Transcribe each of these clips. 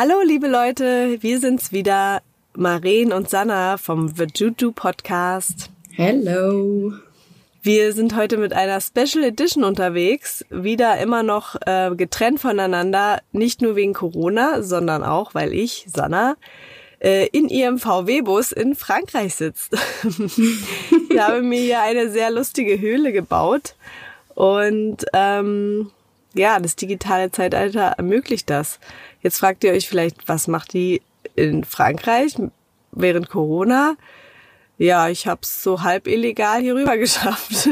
Hallo, liebe Leute, wir sind's wieder, Maren und Sanna vom Vajuju Podcast. Hello. Wir sind heute mit einer Special Edition unterwegs, wieder immer noch äh, getrennt voneinander, nicht nur wegen Corona, sondern auch, weil ich, Sanna, äh, in ihrem VW-Bus in Frankreich sitzt. ich habe mir hier eine sehr lustige Höhle gebaut und ähm, ja, das digitale Zeitalter ermöglicht das. Jetzt fragt ihr euch vielleicht, was macht die in Frankreich während Corona? Ja, ich habe es so halb illegal hier rüber geschafft.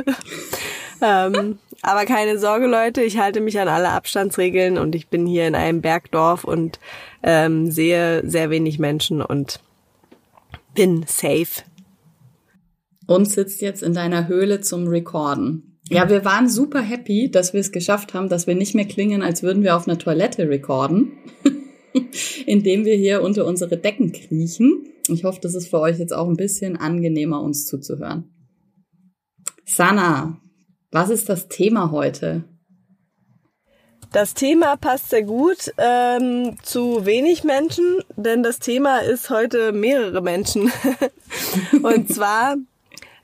ähm, aber keine Sorge, Leute, ich halte mich an alle Abstandsregeln und ich bin hier in einem Bergdorf und ähm, sehe sehr wenig Menschen und bin safe. Und sitzt jetzt in deiner Höhle zum Recorden. Ja, wir waren super happy, dass wir es geschafft haben, dass wir nicht mehr klingen, als würden wir auf einer Toilette recorden, indem wir hier unter unsere Decken kriechen. Ich hoffe, das ist für euch jetzt auch ein bisschen angenehmer, uns zuzuhören. Sana, was ist das Thema heute? Das Thema passt sehr gut ähm, zu wenig Menschen, denn das Thema ist heute mehrere Menschen. Und zwar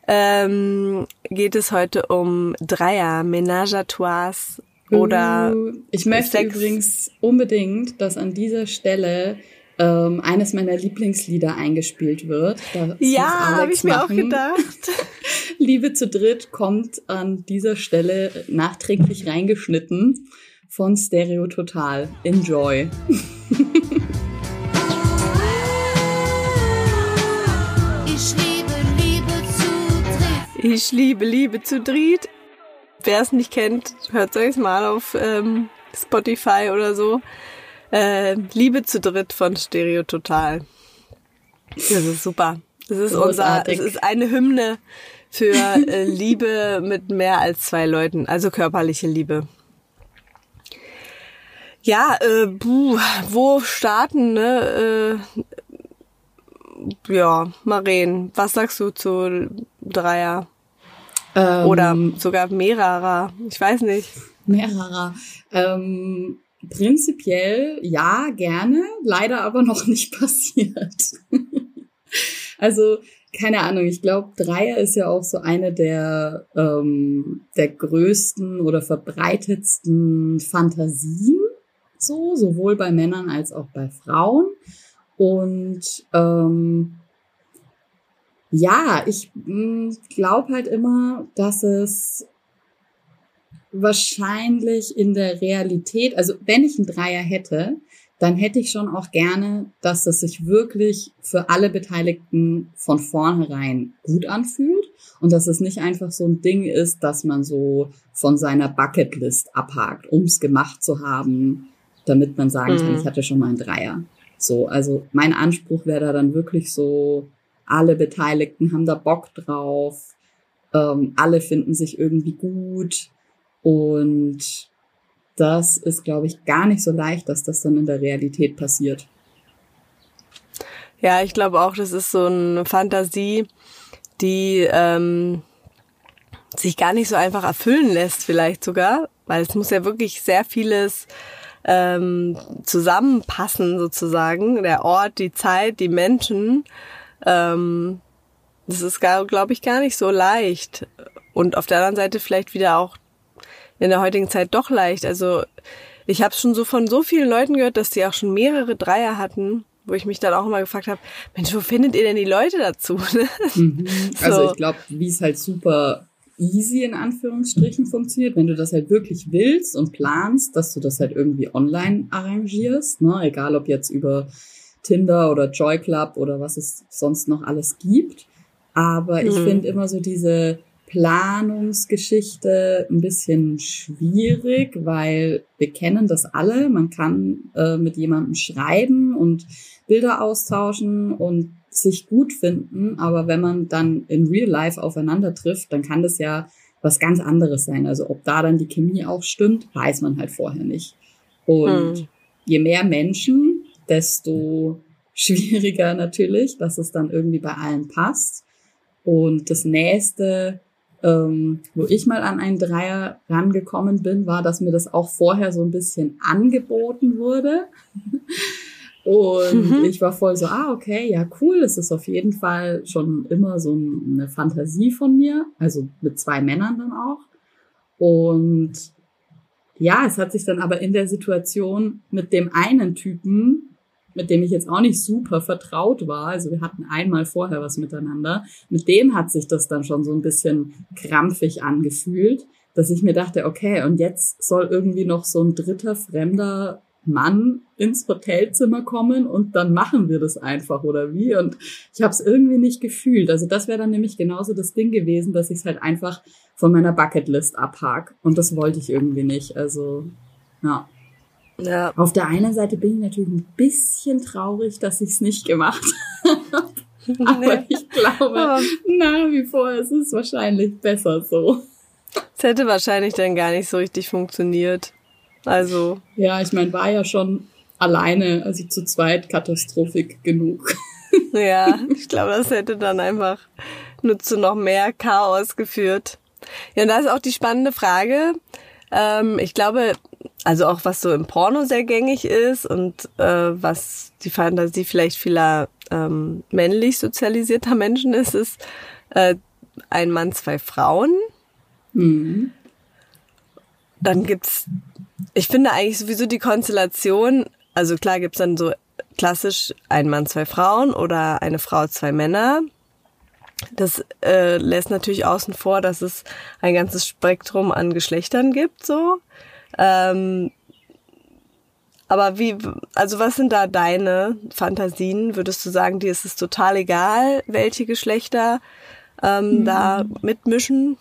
ähm, geht es heute um Dreier, Ménage à Trois oder uh, Ich möchte Sex. übrigens unbedingt, dass an dieser Stelle ähm, eines meiner Lieblingslieder eingespielt wird. Das ja, habe ich mir auch gedacht. Liebe zu dritt kommt an dieser Stelle nachträglich reingeschnitten von Stereo Total. Enjoy. Ich liebe Liebe zu dritt. Wer es nicht kennt, hört es mal auf ähm, Spotify oder so. Äh, Liebe zu dritt von Stereo Total. Das ist super. Das ist Großartig. unser, es ist eine Hymne für äh, Liebe mit mehr als zwei Leuten, also körperliche Liebe. Ja, äh, buh, wo starten, ne? Äh, ja, Maren, was sagst du zu Dreier? Ähm, Oder sogar mehrerer, ich weiß nicht. Mehrerer. Ähm, prinzipiell ja, gerne, leider aber noch nicht passiert. also keine Ahnung, ich glaube, Dreier ist ja auch so eine der, ähm, der größten oder verbreitetsten Fantasien so, sowohl bei Männern als auch bei Frauen. Und ähm, ja, ich hm, glaube halt immer, dass es wahrscheinlich in der Realität, also wenn ich einen Dreier hätte, dann hätte ich schon auch gerne, dass es sich wirklich für alle Beteiligten von vornherein gut anfühlt und dass es nicht einfach so ein Ding ist, dass man so von seiner Bucketlist abhakt, um es gemacht zu haben damit man sagen kann, mhm. ich hatte schon mal einen Dreier. So, also mein Anspruch wäre da dann wirklich so, alle Beteiligten haben da Bock drauf, ähm, alle finden sich irgendwie gut und das ist, glaube ich, gar nicht so leicht, dass das dann in der Realität passiert. Ja, ich glaube auch, das ist so eine Fantasie, die ähm, sich gar nicht so einfach erfüllen lässt, vielleicht sogar, weil es muss ja wirklich sehr vieles ähm, zusammenpassen sozusagen. Der Ort, die Zeit, die Menschen. Ähm, das ist, glaube ich, gar nicht so leicht. Und auf der anderen Seite vielleicht wieder auch in der heutigen Zeit doch leicht. Also ich habe schon so von so vielen Leuten gehört, dass die auch schon mehrere Dreier hatten, wo ich mich dann auch immer gefragt habe, Mensch, wo findet ihr denn die Leute dazu? Mhm. Also ich glaube, wie es halt super easy in Anführungsstrichen funktioniert, wenn du das halt wirklich willst und planst, dass du das halt irgendwie online arrangierst, ne? egal ob jetzt über Tinder oder Joy Club oder was es sonst noch alles gibt. Aber ich mhm. finde immer so diese Planungsgeschichte ein bisschen schwierig, weil wir kennen das alle. Man kann äh, mit jemandem schreiben und Bilder austauschen und sich gut finden, aber wenn man dann in Real Life aufeinander trifft, dann kann das ja was ganz anderes sein. Also ob da dann die Chemie auch stimmt, weiß man halt vorher nicht. Und hm. je mehr Menschen, desto schwieriger natürlich, dass es dann irgendwie bei allen passt. Und das nächste, ähm, wo ich mal an einen Dreier rangekommen bin, war, dass mir das auch vorher so ein bisschen angeboten wurde. Und mhm. ich war voll so, ah, okay, ja, cool. Es ist auf jeden Fall schon immer so eine Fantasie von mir. Also mit zwei Männern dann auch. Und ja, es hat sich dann aber in der Situation mit dem einen Typen, mit dem ich jetzt auch nicht super vertraut war, also wir hatten einmal vorher was miteinander, mit dem hat sich das dann schon so ein bisschen krampfig angefühlt, dass ich mir dachte, okay, und jetzt soll irgendwie noch so ein dritter fremder Mann ins Hotelzimmer kommen und dann machen wir das einfach oder wie? Und ich habe es irgendwie nicht gefühlt. Also das wäre dann nämlich genauso das Ding gewesen, dass ich es halt einfach von meiner Bucketlist abhak. Und das wollte ich irgendwie nicht. Also ja. ja. Auf der einen Seite bin ich natürlich ein bisschen traurig, dass ich es nicht gemacht habe. Aber nee. ich glaube, nach wie vor ist es wahrscheinlich besser so. Es hätte wahrscheinlich dann gar nicht so richtig funktioniert. Also. Ja, ich meine, war ja schon alleine, also zu zweit katastrophik genug. Ja, ich glaube, das hätte dann einfach nur zu noch mehr Chaos geführt. Ja, und da ist auch die spannende Frage. Ähm, ich glaube, also auch was so im Porno sehr gängig ist und äh, was die Fantasie vielleicht vieler ähm, männlich sozialisierter Menschen ist, ist äh, ein Mann, zwei Frauen. Mhm. Dann gibt's ich finde eigentlich sowieso die Konstellation, also klar gibt's dann so klassisch ein Mann, zwei Frauen oder eine Frau, zwei Männer. Das äh, lässt natürlich außen vor, dass es ein ganzes Spektrum an Geschlechtern gibt, so. Ähm, aber wie, also was sind da deine Fantasien? Würdest du sagen, dir ist es total egal, welche Geschlechter ähm, mhm. da mitmischen?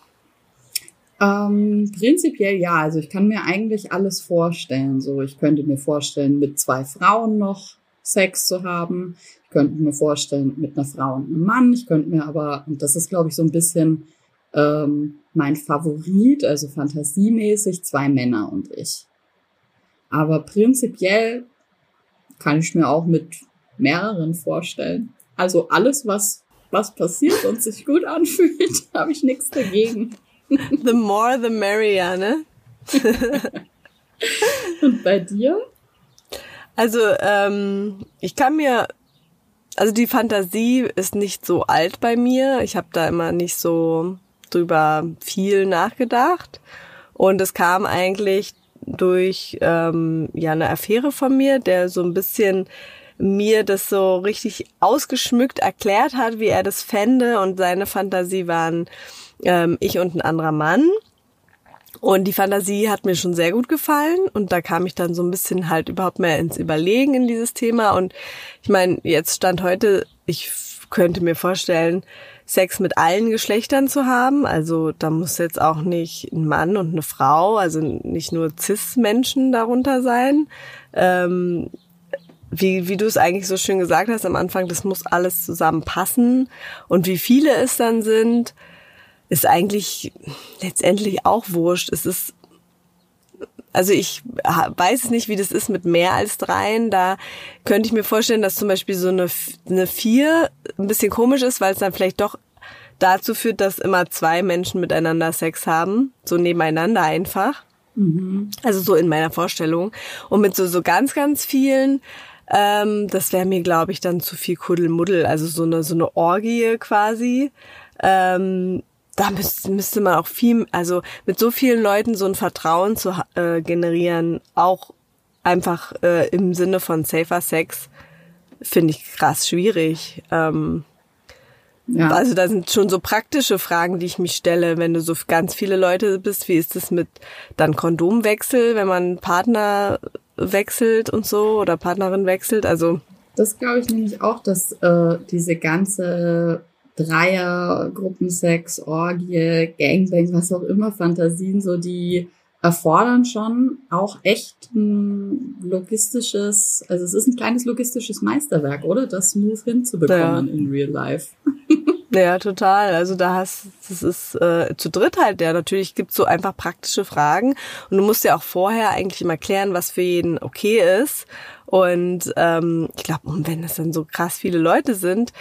Ähm, prinzipiell ja, also ich kann mir eigentlich alles vorstellen. So, ich könnte mir vorstellen, mit zwei Frauen noch Sex zu haben. Ich könnte mir vorstellen, mit einer Frau und einem Mann. Ich könnte mir aber, und das ist, glaube ich, so ein bisschen ähm, mein Favorit, also fantasiemäßig, zwei Männer und ich. Aber prinzipiell kann ich mir auch mit mehreren vorstellen. Also alles, was, was passiert und sich gut anfühlt, habe ich nichts dagegen. The more, the merrier, ne? Und bei dir? Also, ähm, ich kann mir, also die Fantasie ist nicht so alt bei mir. Ich habe da immer nicht so drüber viel nachgedacht. Und es kam eigentlich durch ähm, ja eine Affäre von mir, der so ein bisschen mir das so richtig ausgeschmückt erklärt hat, wie er das fände und seine Fantasie waren ähm, ich und ein anderer Mann. Und die Fantasie hat mir schon sehr gut gefallen und da kam ich dann so ein bisschen halt überhaupt mehr ins Überlegen in dieses Thema. Und ich meine, jetzt stand heute, ich könnte mir vorstellen, Sex mit allen Geschlechtern zu haben. Also da muss jetzt auch nicht ein Mann und eine Frau, also nicht nur Cis-Menschen darunter sein. Ähm, wie, wie du es eigentlich so schön gesagt hast am Anfang, das muss alles zusammenpassen. Und wie viele es dann sind, ist eigentlich letztendlich auch wurscht. Es ist, also ich weiß nicht, wie das ist mit mehr als dreien. Da könnte ich mir vorstellen, dass zum Beispiel so eine, eine vier ein bisschen komisch ist, weil es dann vielleicht doch dazu führt, dass immer zwei Menschen miteinander Sex haben, so nebeneinander einfach. Mhm. Also so in meiner Vorstellung. Und mit so, so ganz, ganz vielen, ähm, das wäre mir, glaube ich, dann zu viel Kuddelmuddel. Also so eine, so eine Orgie quasi. Ähm, da müsste, müsste man auch viel, also mit so vielen Leuten so ein Vertrauen zu äh, generieren, auch einfach äh, im Sinne von safer Sex, finde ich krass schwierig. Ähm, ja. Also da sind schon so praktische Fragen, die ich mich stelle, wenn du so ganz viele Leute bist. Wie ist es mit dann Kondomwechsel, wenn man Partner wechselt und so oder Partnerin wechselt? Also das glaube ich nämlich auch, dass äh, diese ganze Dreier, Gruppensex, Orgie, Gangbang, was auch immer, Fantasien, so die erfordern schon auch echt ein logistisches, also es ist ein kleines logistisches Meisterwerk, oder? Das smooth hinzubekommen ja. in real life. Ja, total. Also da hast, das ist äh, zu dritt halt, ja, natürlich gibt's so einfach praktische Fragen und du musst ja auch vorher eigentlich immer klären, was für jeden okay ist. Und ähm, ich glaube, wenn es dann so krass viele Leute sind,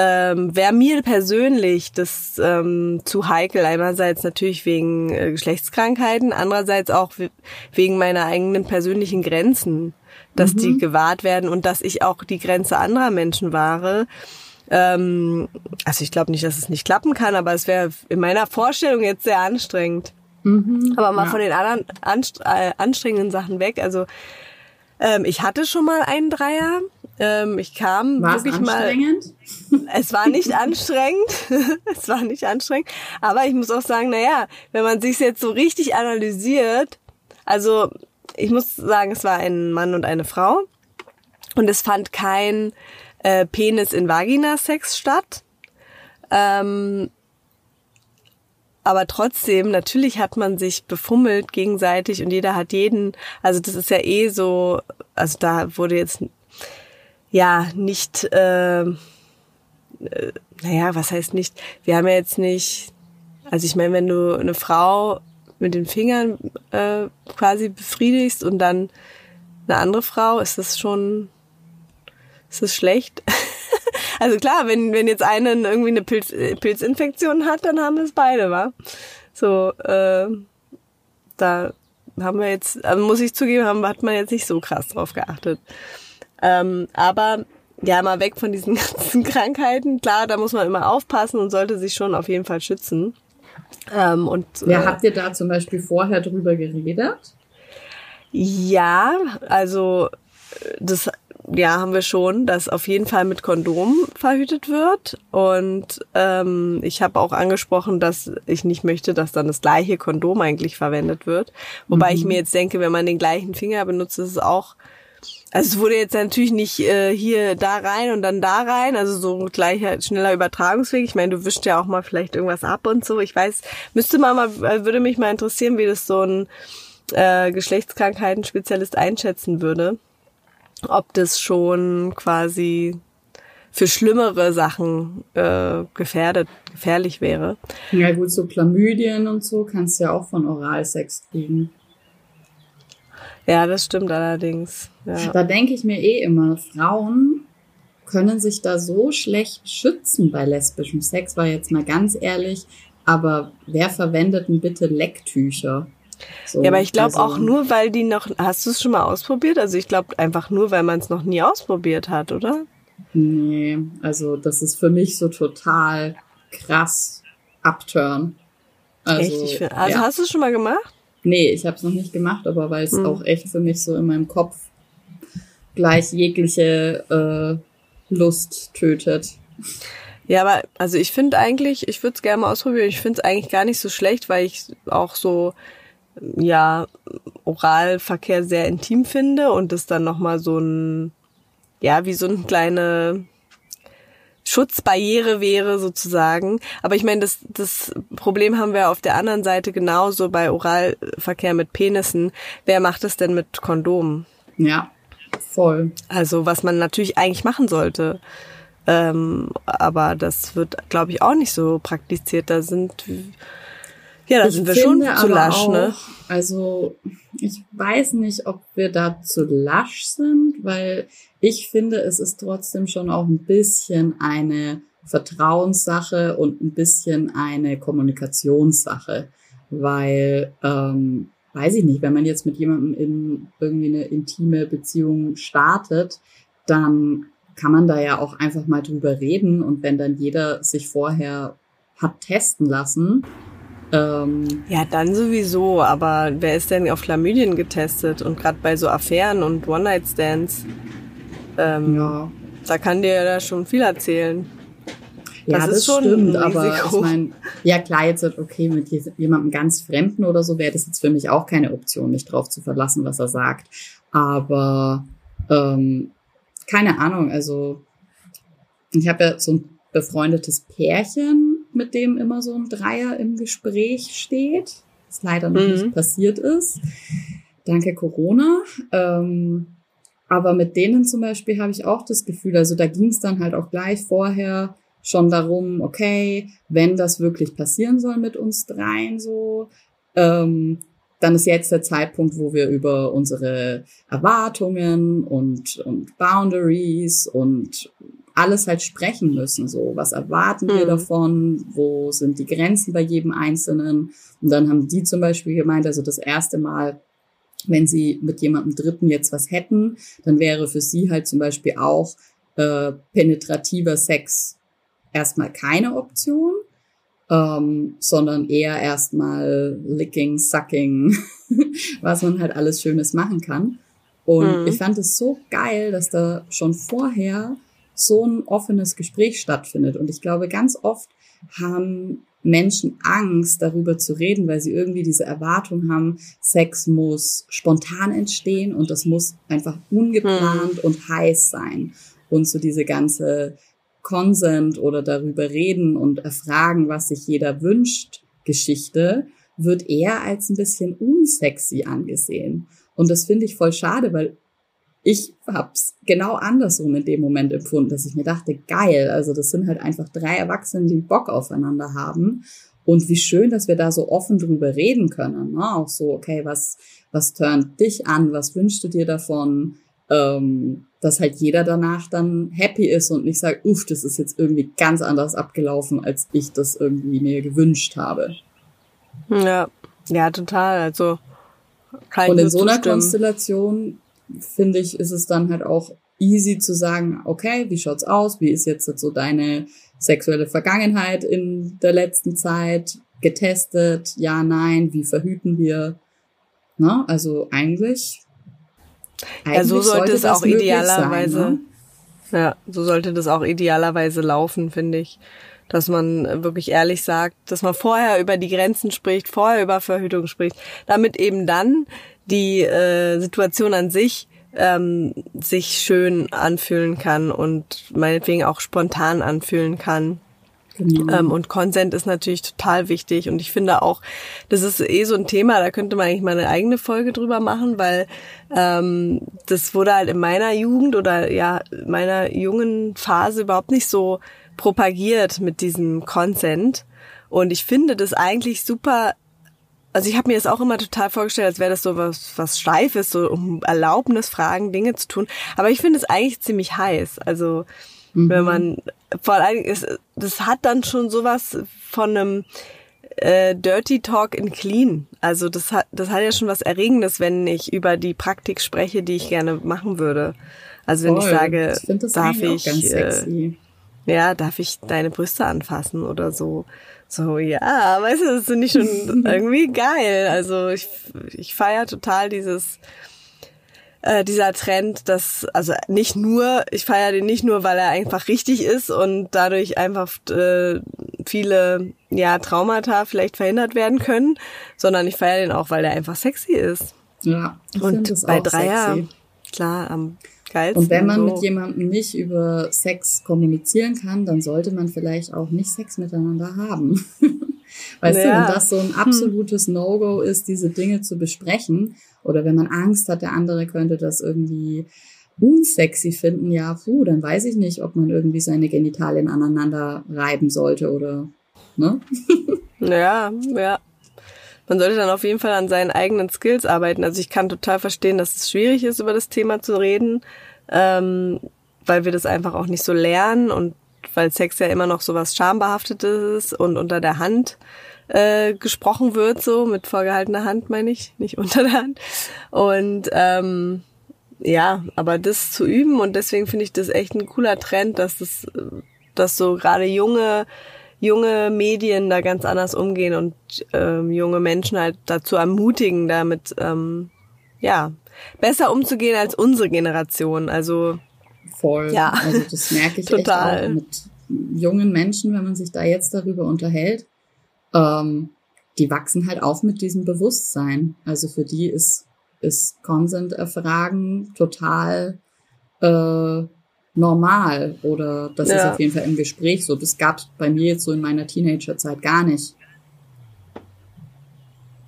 ähm, wäre mir persönlich das ähm, zu heikel. Einerseits natürlich wegen äh, Geschlechtskrankheiten, andererseits auch wegen meiner eigenen persönlichen Grenzen, dass mhm. die gewahrt werden und dass ich auch die Grenze anderer Menschen wahre. Ähm, also ich glaube nicht, dass es nicht klappen kann, aber es wäre in meiner Vorstellung jetzt sehr anstrengend. Mhm, aber mal ja. von den anderen äh, anstrengenden Sachen weg. Also ähm, ich hatte schon mal einen Dreier. Ähm, ich kam war wirklich mal. Es war nicht anstrengend. es war nicht anstrengend. Aber ich muss auch sagen, naja, wenn man sich jetzt so richtig analysiert, also ich muss sagen, es war ein Mann und eine Frau. Und es fand kein äh, Penis in Vagina-Sex statt. Ähm, aber trotzdem, natürlich hat man sich befummelt gegenseitig und jeder hat jeden, also das ist ja eh so, also da wurde jetzt ja nicht, äh, äh, naja, was heißt nicht, wir haben ja jetzt nicht, also ich meine, wenn du eine Frau mit den Fingern äh, quasi befriedigst und dann eine andere Frau, ist das schon, ist das schlecht? Also klar, wenn, wenn jetzt eine irgendwie eine Pilz, äh, Pilzinfektion hat, dann haben wir es beide, wa? So, äh, da haben wir jetzt, also muss ich zugeben, haben, hat man jetzt nicht so krass drauf geachtet. Ähm, aber ja, mal weg von diesen ganzen Krankheiten. Klar, da muss man immer aufpassen und sollte sich schon auf jeden Fall schützen. Ähm, und, ja, äh, habt ihr da zum Beispiel vorher drüber geredet? Ja, also das ja, haben wir schon, dass auf jeden Fall mit Kondom verhütet wird. Und ähm, ich habe auch angesprochen, dass ich nicht möchte, dass dann das gleiche Kondom eigentlich verwendet wird. Wobei mhm. ich mir jetzt denke, wenn man den gleichen Finger benutzt, ist es auch. Also es wurde jetzt natürlich nicht äh, hier da rein und dann da rein, also so ein gleicher, schneller Übertragungsweg. Ich meine, du wischst ja auch mal vielleicht irgendwas ab und so. Ich weiß, müsste man mal, äh, würde mich mal interessieren, wie das so ein äh, Geschlechtskrankheiten-Spezialist einschätzen würde ob das schon quasi für schlimmere Sachen äh, gefährdet, gefährlich wäre. Ja gut, so Chlamydien und so kannst du ja auch von Oralsex kriegen. Ja, das stimmt allerdings. Ja. Da denke ich mir eh immer, Frauen können sich da so schlecht schützen bei lesbischem Sex, war jetzt mal ganz ehrlich, aber wer verwendet denn bitte Lecktücher? So, ja, aber ich glaube also, auch nur, weil die noch. Hast du es schon mal ausprobiert? Also ich glaube einfach nur, weil man es noch nie ausprobiert hat, oder? Nee, also das ist für mich so total krass Upturn. Also, echt? Find, also ja. hast du es schon mal gemacht? Nee, ich habe es noch nicht gemacht, aber weil es hm. auch echt für mich so in meinem Kopf gleich jegliche äh, Lust tötet. Ja, aber also ich finde eigentlich, ich würde es gerne mal ausprobieren. Ich finde es eigentlich gar nicht so schlecht, weil ich auch so ja, Oralverkehr sehr intim finde und das dann nochmal so ein, ja, wie so eine kleine Schutzbarriere wäre sozusagen. Aber ich meine, das, das Problem haben wir auf der anderen Seite genauso bei Oralverkehr mit Penissen. Wer macht es denn mit Kondomen? Ja, voll. Also was man natürlich eigentlich machen sollte. Ähm, aber das wird, glaube ich, auch nicht so praktiziert. Da sind ja, da sind wir schon zu lasch, auch, ne? Also ich weiß nicht, ob wir da zu lasch sind, weil ich finde, es ist trotzdem schon auch ein bisschen eine Vertrauenssache und ein bisschen eine Kommunikationssache, weil ähm, weiß ich nicht, wenn man jetzt mit jemandem in irgendwie eine intime Beziehung startet, dann kann man da ja auch einfach mal drüber reden und wenn dann jeder sich vorher hat testen lassen, ähm, ja, dann sowieso, aber wer ist denn auf Chlamydien getestet? Und gerade bei so Affären und One-Night-Stands, ähm, ja. da kann dir ja schon viel erzählen. Das ja, das, ist schon stimmt, aber ich meine, ja klar, jetzt okay, mit jemandem ganz Fremden oder so wäre das jetzt für mich auch keine Option, mich drauf zu verlassen, was er sagt. Aber ähm, keine Ahnung, also ich habe ja so ein befreundetes Pärchen, mit dem immer so ein Dreier im Gespräch steht, was leider noch mhm. nicht passiert ist. Danke Corona. Ähm, aber mit denen zum Beispiel habe ich auch das Gefühl, also da ging es dann halt auch gleich vorher schon darum, okay, wenn das wirklich passieren soll mit uns dreien so, ähm, dann ist jetzt der Zeitpunkt, wo wir über unsere Erwartungen und, und Boundaries und alles halt sprechen müssen. So, was erwarten mhm. wir davon? Wo sind die Grenzen bei jedem Einzelnen? Und dann haben die zum Beispiel gemeint, also das erste Mal, wenn sie mit jemandem Dritten jetzt was hätten, dann wäre für sie halt zum Beispiel auch äh, penetrativer Sex erstmal keine Option, ähm, sondern eher erstmal Licking, Sucking, was man halt alles Schönes machen kann. Und mhm. ich fand es so geil, dass da schon vorher so ein offenes Gespräch stattfindet. Und ich glaube, ganz oft haben Menschen Angst, darüber zu reden, weil sie irgendwie diese Erwartung haben, Sex muss spontan entstehen und das muss einfach ungeplant hm. und heiß sein. Und so diese ganze Consent oder darüber reden und erfragen, was sich jeder wünscht, Geschichte, wird eher als ein bisschen unsexy angesehen. Und das finde ich voll schade, weil ich hab's genau andersrum in dem Moment empfunden, dass ich mir dachte, geil, also das sind halt einfach drei Erwachsene, die Bock aufeinander haben. Und wie schön, dass wir da so offen drüber reden können. Ne? Auch so, okay, was, was turnt dich an? Was wünschst du dir davon? Ähm, dass halt jeder danach dann happy ist und nicht sagt, uff, das ist jetzt irgendwie ganz anders abgelaufen, als ich das irgendwie mir gewünscht habe. Ja, ja, total. Also und in so einer Konstellation finde ich, ist es dann halt auch easy zu sagen, okay, wie schaut's aus? Wie ist jetzt so deine sexuelle Vergangenheit in der letzten Zeit getestet? Ja, nein, wie verhüten wir? Na, also eigentlich. eigentlich ja, so sollte, sollte es auch idealerweise. Sein, ne? Ja, so sollte das auch idealerweise laufen, finde ich. Dass man wirklich ehrlich sagt, dass man vorher über die Grenzen spricht, vorher über Verhütung spricht, damit eben dann die äh, Situation an sich ähm, sich schön anfühlen kann und meinetwegen auch spontan anfühlen kann. Genau. Ähm, und Consent ist natürlich total wichtig. Und ich finde auch, das ist eh so ein Thema, da könnte man eigentlich mal eine eigene Folge drüber machen, weil ähm, das wurde halt in meiner Jugend oder ja, meiner jungen Phase überhaupt nicht so propagiert mit diesem Consent. Und ich finde das eigentlich super also ich habe mir das auch immer total vorgestellt, als wäre das so was, was Steifes, so um Erlaubnis fragen, Dinge zu tun. Aber ich finde es eigentlich ziemlich heiß. Also mhm. wenn man vor allem ist, das hat dann schon sowas von einem äh, Dirty Talk in Clean. Also das hat, das hat ja schon was Erregendes, wenn ich über die Praktik spreche, die ich gerne machen würde. Also wenn Voll. ich sage, ich darf ich, äh, ja, darf ich deine Brüste anfassen oder so. So, ja, weißt du, das finde ich schon irgendwie geil. Also ich, ich feiere total dieses, äh, dieser Trend, dass, also nicht nur, ich feiere den nicht nur, weil er einfach richtig ist und dadurch einfach äh, viele ja, Traumata vielleicht verhindert werden können, sondern ich feiere den auch, weil er einfach sexy ist. Ja, und bei Dreier, sexy. Klar, am geilsten. Und wenn man so. mit jemandem nicht über Sex kommunizieren kann, dann sollte man vielleicht auch nicht Sex miteinander haben. weißt ja. du, wenn das so ein hm. absolutes hm. No-Go ist, diese Dinge zu besprechen, oder wenn man Angst hat, der andere könnte das irgendwie unsexy finden, ja, puh, dann weiß ich nicht, ob man irgendwie seine Genitalien aneinander reiben sollte oder, ne? ja, ja. Man sollte dann auf jeden Fall an seinen eigenen Skills arbeiten. Also ich kann total verstehen, dass es schwierig ist, über das Thema zu reden, ähm, weil wir das einfach auch nicht so lernen und weil Sex ja immer noch so was Schambehaftetes ist und unter der Hand äh, gesprochen wird, so mit vorgehaltener Hand meine ich, nicht unter der Hand. Und ähm, ja, aber das zu üben und deswegen finde ich das echt ein cooler Trend, dass das, dass so gerade junge junge Medien da ganz anders umgehen und ähm, junge Menschen halt dazu ermutigen, damit ähm, ja besser umzugehen als unsere Generation. Also voll. Ja, also das merke ich total. echt auch mit jungen Menschen, wenn man sich da jetzt darüber unterhält. Ähm, die wachsen halt auf mit diesem Bewusstsein. Also für die ist ist Consent erfragen total äh, normal oder das ja. ist auf jeden Fall im Gespräch so. Das gab es bei mir jetzt so in meiner Teenagerzeit gar nicht.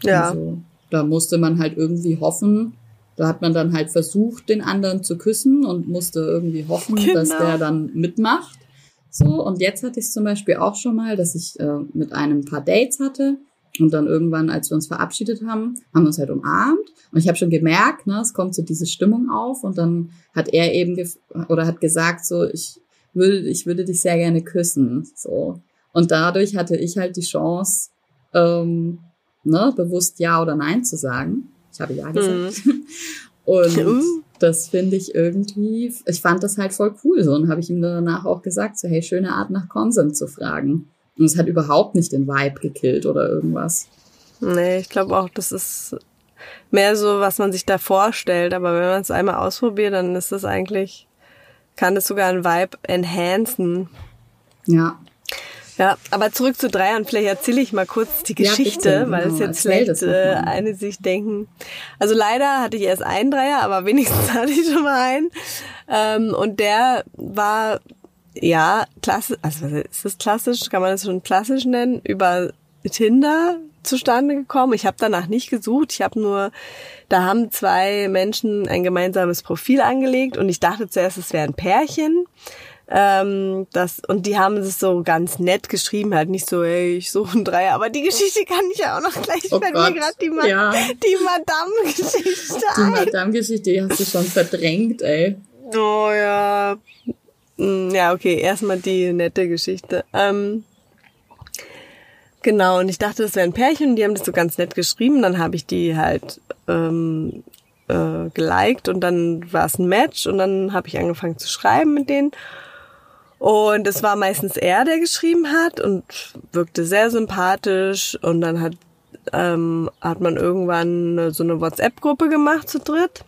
Ja. Also, da musste man halt irgendwie hoffen. Da hat man dann halt versucht, den anderen zu küssen und musste irgendwie hoffen, genau. dass der dann mitmacht. So, und jetzt hatte ich es zum Beispiel auch schon mal, dass ich äh, mit einem paar Dates hatte und dann irgendwann, als wir uns verabschiedet haben, haben wir uns halt umarmt. Und ich habe schon gemerkt, ne, es kommt so diese Stimmung auf. Und dann hat er eben oder hat gesagt so, ich würde, ich würde dich sehr gerne küssen, so. Und dadurch hatte ich halt die Chance, ähm, ne, bewusst Ja oder Nein zu sagen. Ich habe Ja gesagt. Mhm. Und uh. das finde ich irgendwie, ich fand das halt voll cool so und habe ich ihm danach auch gesagt, so hey, schöne Art nach Consent zu fragen. Und es hat überhaupt nicht den Vibe gekillt oder irgendwas. Nee, ich glaube auch, das ist mehr so, was man sich da vorstellt. Aber wenn man es einmal ausprobiert, dann ist das eigentlich, kann das sogar ein Vibe enhancen. Ja. Ja, aber zurück zu Dreiern. Vielleicht erzähle ich mal kurz die Geschichte, ja, bitte, weil genau. es jetzt vielleicht äh, eine sich denken. Also leider hatte ich erst einen Dreier, aber wenigstens hatte ich schon mal einen. Ähm, und der war ja klassisch, also ist das klassisch? Kann man das schon klassisch nennen? Über Tinder zustande gekommen. Ich habe danach nicht gesucht. Ich habe nur, da haben zwei Menschen ein gemeinsames Profil angelegt und ich dachte zuerst, es wäre ein Pärchen. Ähm, das, und die haben es so ganz nett geschrieben, halt nicht so, ey, ich suche einen Dreier. Aber die Geschichte kann ich ja auch noch gleich, oh mir gerade die, Ma ja. die Madame-Geschichte Die Madame-Geschichte, die hast du schon verdrängt, ey. Oh ja. Hm, ja, okay, erstmal die nette Geschichte. Ähm, genau, und ich dachte, das wäre ein Pärchen und die haben das so ganz nett geschrieben. Dann habe ich die halt ähm, äh, geliked und dann war es ein Match und dann habe ich angefangen zu schreiben mit denen. Und es war meistens er, der geschrieben hat und wirkte sehr sympathisch. Und dann hat, ähm, hat man irgendwann so eine WhatsApp-Gruppe gemacht zu dritt.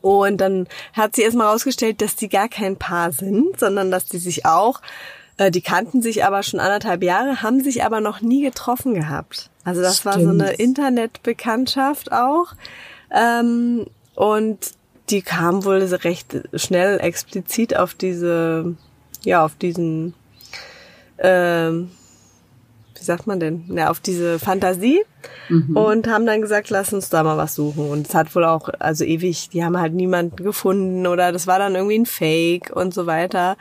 Und dann hat sie erstmal rausgestellt, dass die gar kein Paar sind, sondern dass die sich auch, äh, die kannten sich aber schon anderthalb Jahre, haben sich aber noch nie getroffen gehabt. Also das Stimmt. war so eine Internetbekanntschaft auch. Ähm, und die kam wohl recht schnell explizit auf diese ja, auf diesen, ähm, wie sagt man denn, ja, auf diese Fantasie mhm. und haben dann gesagt, lass uns da mal was suchen. Und es hat wohl auch, also ewig, die haben halt niemanden gefunden oder das war dann irgendwie ein Fake und so weiter.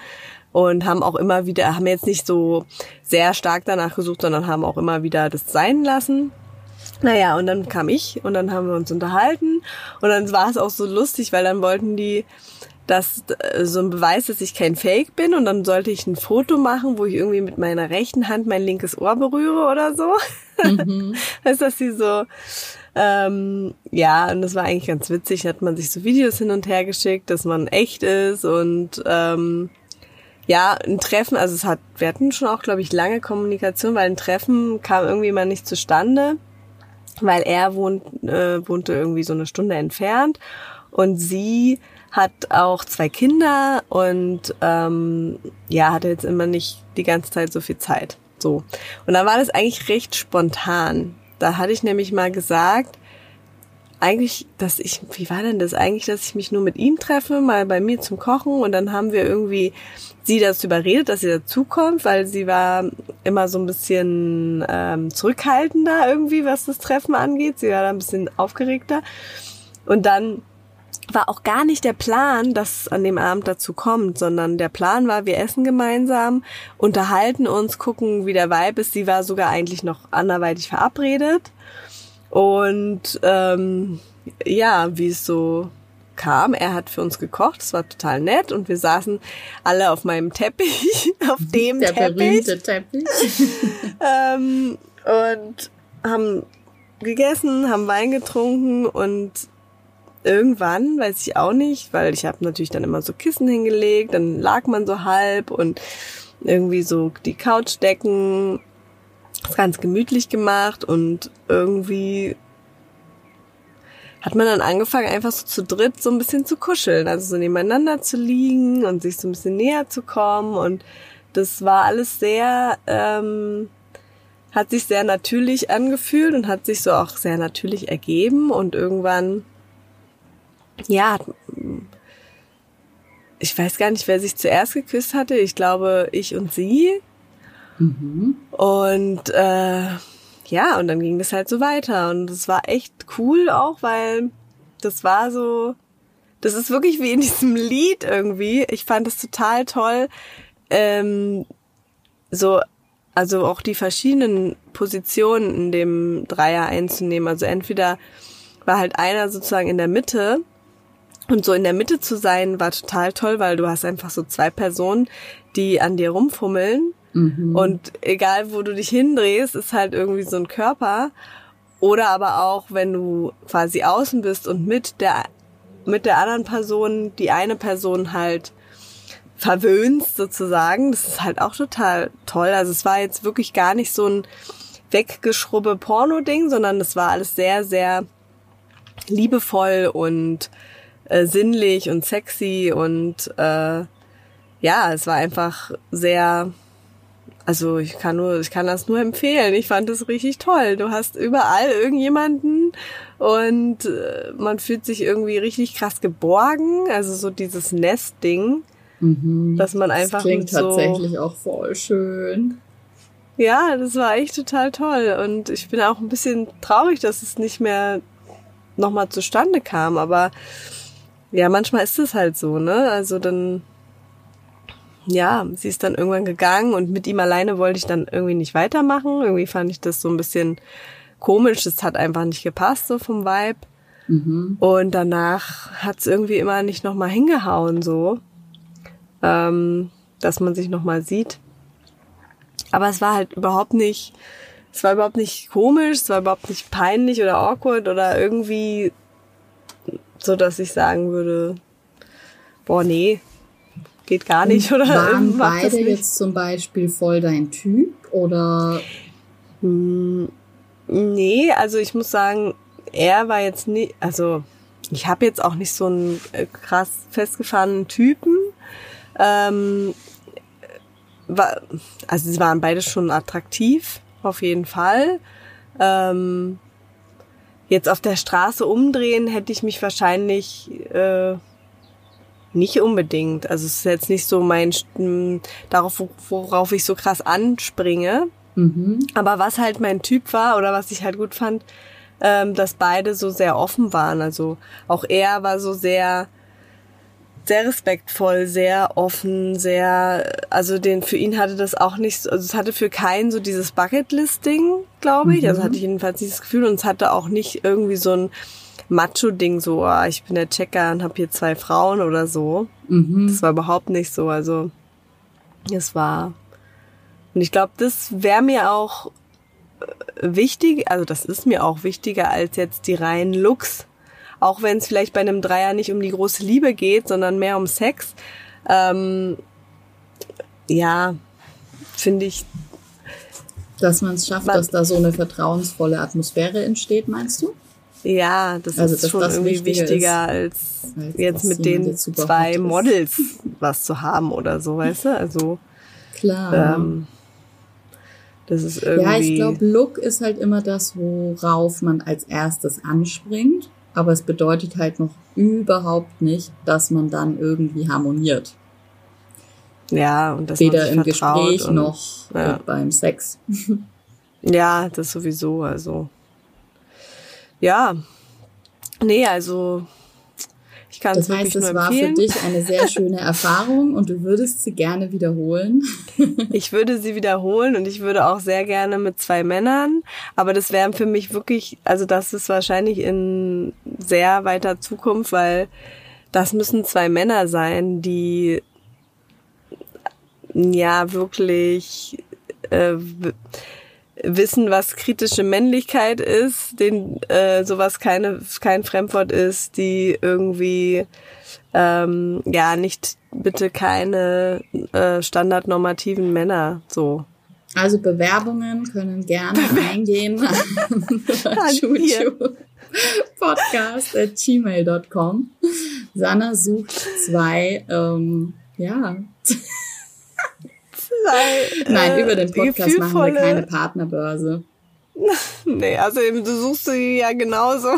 Und haben auch immer wieder, haben jetzt nicht so sehr stark danach gesucht, sondern haben auch immer wieder das sein lassen. Naja, und dann kam ich und dann haben wir uns unterhalten und dann war es auch so lustig, weil dann wollten die, das äh, so ein Beweis, dass ich kein Fake bin und dann sollte ich ein Foto machen, wo ich irgendwie mit meiner rechten Hand mein linkes Ohr berühre oder so. Mhm. heißt, dass sie so ähm, ja, und das war eigentlich ganz witzig, hat man sich so Videos hin und her geschickt, dass man echt ist und ähm, ja, ein Treffen, also es hat, wir hatten schon auch, glaube ich, lange Kommunikation, weil ein Treffen kam irgendwie mal nicht zustande, weil er wohnt, äh, wohnte irgendwie so eine Stunde entfernt und sie hat auch zwei Kinder und ähm, ja, hatte jetzt immer nicht die ganze Zeit so viel Zeit. So. Und dann war das eigentlich recht spontan. Da hatte ich nämlich mal gesagt, eigentlich, dass ich, wie war denn das eigentlich, dass ich mich nur mit ihm treffe, mal bei mir zum Kochen und dann haben wir irgendwie sie dazu überredet, dass sie dazukommt, weil sie war immer so ein bisschen ähm, zurückhaltender irgendwie, was das Treffen angeht. Sie war da ein bisschen aufgeregter. Und dann war auch gar nicht der Plan, dass an dem Abend dazu kommt, sondern der Plan war, wir essen gemeinsam, unterhalten uns, gucken, wie der Vibe ist. Sie war sogar eigentlich noch anderweitig verabredet. Und ähm, ja, wie es so kam, er hat für uns gekocht, es war total nett und wir saßen alle auf meinem Teppich, auf dem der Teppich. Der berühmte Teppich. ähm, und haben gegessen, haben Wein getrunken und irgendwann, weiß ich auch nicht, weil ich habe natürlich dann immer so Kissen hingelegt, dann lag man so halb und irgendwie so die Couchdecken ganz gemütlich gemacht und irgendwie hat man dann angefangen, einfach so zu dritt so ein bisschen zu kuscheln, also so nebeneinander zu liegen und sich so ein bisschen näher zu kommen und das war alles sehr, ähm, hat sich sehr natürlich angefühlt und hat sich so auch sehr natürlich ergeben und irgendwann ja, ich weiß gar nicht, wer sich zuerst geküsst hatte. Ich glaube, ich und sie. Mhm. Und äh, ja, und dann ging das halt so weiter. Und es war echt cool auch, weil das war so, das ist wirklich wie in diesem Lied irgendwie. Ich fand es total toll, ähm, so, also auch die verschiedenen Positionen in dem Dreier einzunehmen. Also entweder war halt einer sozusagen in der Mitte Und so in der Mitte zu sein war total toll, weil du hast einfach so zwei Personen, die an dir rumfummeln. Mhm. Und egal, wo du dich hindrehst, ist halt irgendwie so ein Körper. Oder aber auch, wenn du quasi außen bist und mit der, mit der anderen Person, die eine Person halt verwöhnst sozusagen. Das ist halt auch total toll. Also es war jetzt wirklich gar nicht so ein weggeschrubbe Porno-Ding, sondern es war alles sehr, sehr liebevoll und äh, sinnlich und sexy und äh, ja, es war einfach sehr, also ich kann nur, ich kann das nur empfehlen. Ich fand es richtig toll. Du hast überall irgendjemanden und äh, man fühlt sich irgendwie richtig krass geborgen. Also so dieses Nest-Ding, mhm. dass man einfach das klingt so, tatsächlich auch voll schön. Ja, das war echt total toll und ich bin auch ein bisschen traurig, dass es nicht mehr nochmal zustande kam, aber ja, manchmal ist es halt so, ne? Also dann, ja, sie ist dann irgendwann gegangen und mit ihm alleine wollte ich dann irgendwie nicht weitermachen. Irgendwie fand ich das so ein bisschen komisch. Es hat einfach nicht gepasst, so vom Vibe. Mhm. Und danach hat es irgendwie immer nicht nochmal hingehauen, so, ähm, dass man sich nochmal sieht. Aber es war halt überhaupt nicht, es war überhaupt nicht komisch, es war überhaupt nicht peinlich oder awkward oder irgendwie so dass ich sagen würde, boah, nee, geht gar nicht. Oder waren beide jetzt zum Beispiel voll dein Typ oder? Hm, nee, also ich muss sagen, er war jetzt nicht, also ich habe jetzt auch nicht so einen äh, krass festgefahrenen Typen. Ähm, war, also sie waren beide schon attraktiv, auf jeden Fall. Ähm, Jetzt auf der Straße umdrehen hätte ich mich wahrscheinlich äh, nicht unbedingt. Also es ist jetzt nicht so mein darauf, worauf ich so krass anspringe. Mhm. Aber was halt mein Typ war oder was ich halt gut fand, ähm, dass beide so sehr offen waren. Also auch er war so sehr sehr respektvoll, sehr offen, sehr, also den, für ihn hatte das auch nicht, also es hatte für keinen so dieses Bucketlist-Ding, glaube ich. Also mhm. Also hatte ich jedenfalls dieses Gefühl und es hatte auch nicht irgendwie so ein Macho-Ding, so, oh, ich bin der Checker und habe hier zwei Frauen oder so. Mhm. Das war überhaupt nicht so. Also es war, und ich glaube, das wäre mir auch äh, wichtig, also das ist mir auch wichtiger als jetzt die reinen Looks auch wenn es vielleicht bei einem Dreier nicht um die große Liebe geht, sondern mehr um Sex. Ähm, ja, finde ich. Dass man es schafft, man, dass da so eine vertrauensvolle Atmosphäre entsteht, meinst du? Ja, das also, ist schon irgendwie wichtiger als, als jetzt mit den zwei Models was zu haben oder so, weißt du? Also klar. Ähm, das ist irgendwie. Ja, ich glaube, Look ist halt immer das, worauf man als erstes anspringt aber es bedeutet halt noch überhaupt nicht, dass man dann irgendwie harmoniert. Ja, und das Weder im Gespräch und, noch ja. beim Sex. ja, das sowieso, also. Ja. Nee, also ich kann das heißt, es war für dich eine sehr schöne Erfahrung und du würdest sie gerne wiederholen. ich würde sie wiederholen und ich würde auch sehr gerne mit zwei Männern, aber das wären für mich wirklich, also das ist wahrscheinlich in sehr weiter Zukunft, weil das müssen zwei Männer sein, die ja wirklich äh, wissen, was kritische Männlichkeit ist, den äh, sowas keine kein Fremdwort ist, die irgendwie ähm, ja nicht bitte keine äh, standardnormativen Männer so. Also Bewerbungen können gerne eingehen an podcast at gmail.com. Sanna sucht zwei, ähm, ja, Nein, Nein äh, über den Podcast machen wir keine Partnerbörse. nee, also eben, du suchst sie ja genauso.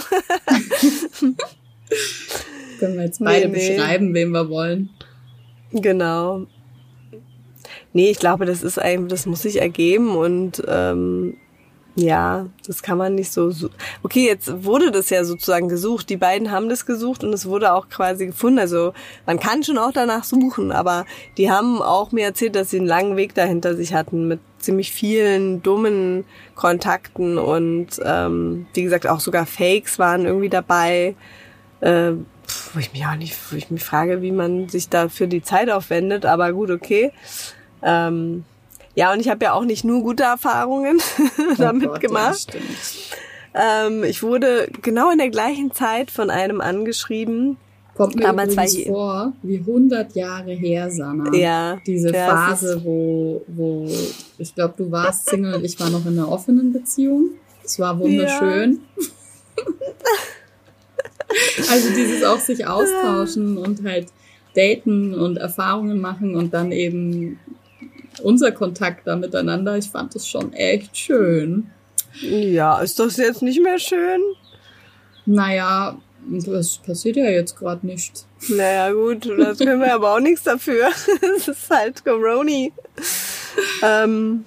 Können wir jetzt beide nee, nee. beschreiben, wen wir wollen. Genau. Nee, ich glaube, das ist ein, das muss sich ergeben und ähm, ja, das kann man nicht so. Okay, jetzt wurde das ja sozusagen gesucht. Die beiden haben das gesucht und es wurde auch quasi gefunden. Also man kann schon auch danach suchen, aber die haben auch mir erzählt, dass sie einen langen Weg dahinter sich hatten mit ziemlich vielen dummen Kontakten und ähm, wie gesagt auch sogar Fakes waren irgendwie dabei. Äh, wo ich mich auch nicht, wo ich mich frage, wie man sich dafür die Zeit aufwendet, aber gut, okay. Ähm, ja, und ich habe ja auch nicht nur gute Erfahrungen damit oh Gott, gemacht. Ja, Ähm, ich wurde genau in der gleichen Zeit von einem angeschrieben. Kommt mir Damals war übrigens ich- vor, wie 100 Jahre her, Sanna. Ja, Diese ja, Phase, wo, wo ich glaube, du warst Single und ich war noch in einer offenen Beziehung. Es war wunderschön. also dieses auch sich austauschen und halt daten und Erfahrungen machen und dann eben unser Kontakt da miteinander. Ich fand das schon echt schön. Ja, ist das jetzt nicht mehr schön? Naja, das passiert ja jetzt gerade nicht. Naja, gut, das können wir aber auch nichts dafür. Es ist halt Coroni. Ähm,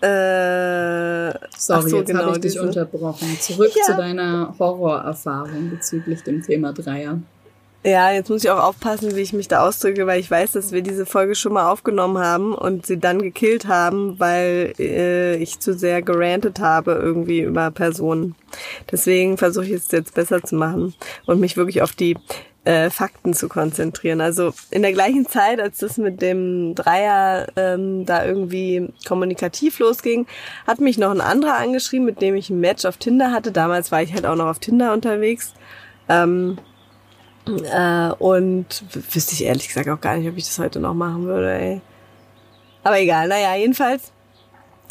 äh, Sorry, so, jetzt genau, habe ich dich diese- unterbrochen. Zurück Ja. zu deiner Horrorerfahrung bezüglich dem Thema Dreier. Ja, jetzt muss ich auch aufpassen, wie ich mich da ausdrücke, weil ich weiß, dass wir diese Folge schon mal aufgenommen haben und sie dann gekillt haben, weil äh, ich zu sehr gerantet habe irgendwie über Personen. Deswegen versuche ich es jetzt besser zu machen und mich wirklich auf die äh, Fakten zu konzentrieren. Also in der gleichen Zeit, als das mit dem Dreier ähm, da irgendwie kommunikativ losging, hat mich noch ein anderer angeschrieben, mit dem ich ein Match auf Tinder hatte. Damals war ich halt auch noch auf Tinder unterwegs. Ähm, äh, und wüsste ich ehrlich gesagt auch gar nicht, ob ich das heute noch machen würde, ey. Aber egal, naja, jedenfalls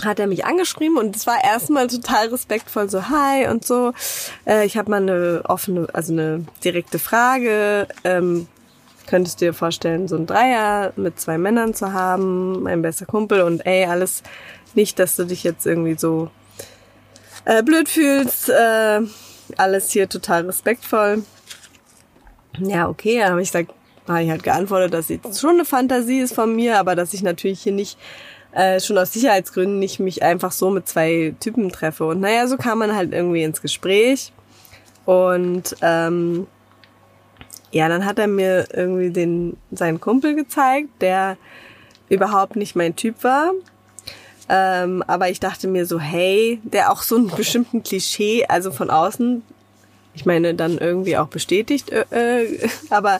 hat er mich angeschrieben und es war erstmal total respektvoll, so hi und so. Äh, ich habe mal eine offene, also eine direkte Frage. Ähm, könntest du dir vorstellen, so ein Dreier mit zwei Männern zu haben, mein bester Kumpel und ey, alles nicht, dass du dich jetzt irgendwie so äh, blöd fühlst. Äh, alles hier total respektvoll. Ja, okay, dann habe ich gesagt, habe ich halt geantwortet, dass es schon eine Fantasie ist von mir, aber dass ich natürlich hier nicht äh, schon aus Sicherheitsgründen nicht mich einfach so mit zwei Typen treffe. Und naja, so kam man halt irgendwie ins Gespräch. Und ähm, ja, dann hat er mir irgendwie den seinen Kumpel gezeigt, der überhaupt nicht mein Typ war. Ähm, aber ich dachte mir so, hey, der auch so einen bestimmten Klischee, also von außen, ich meine, dann irgendwie auch bestätigt, äh, äh, aber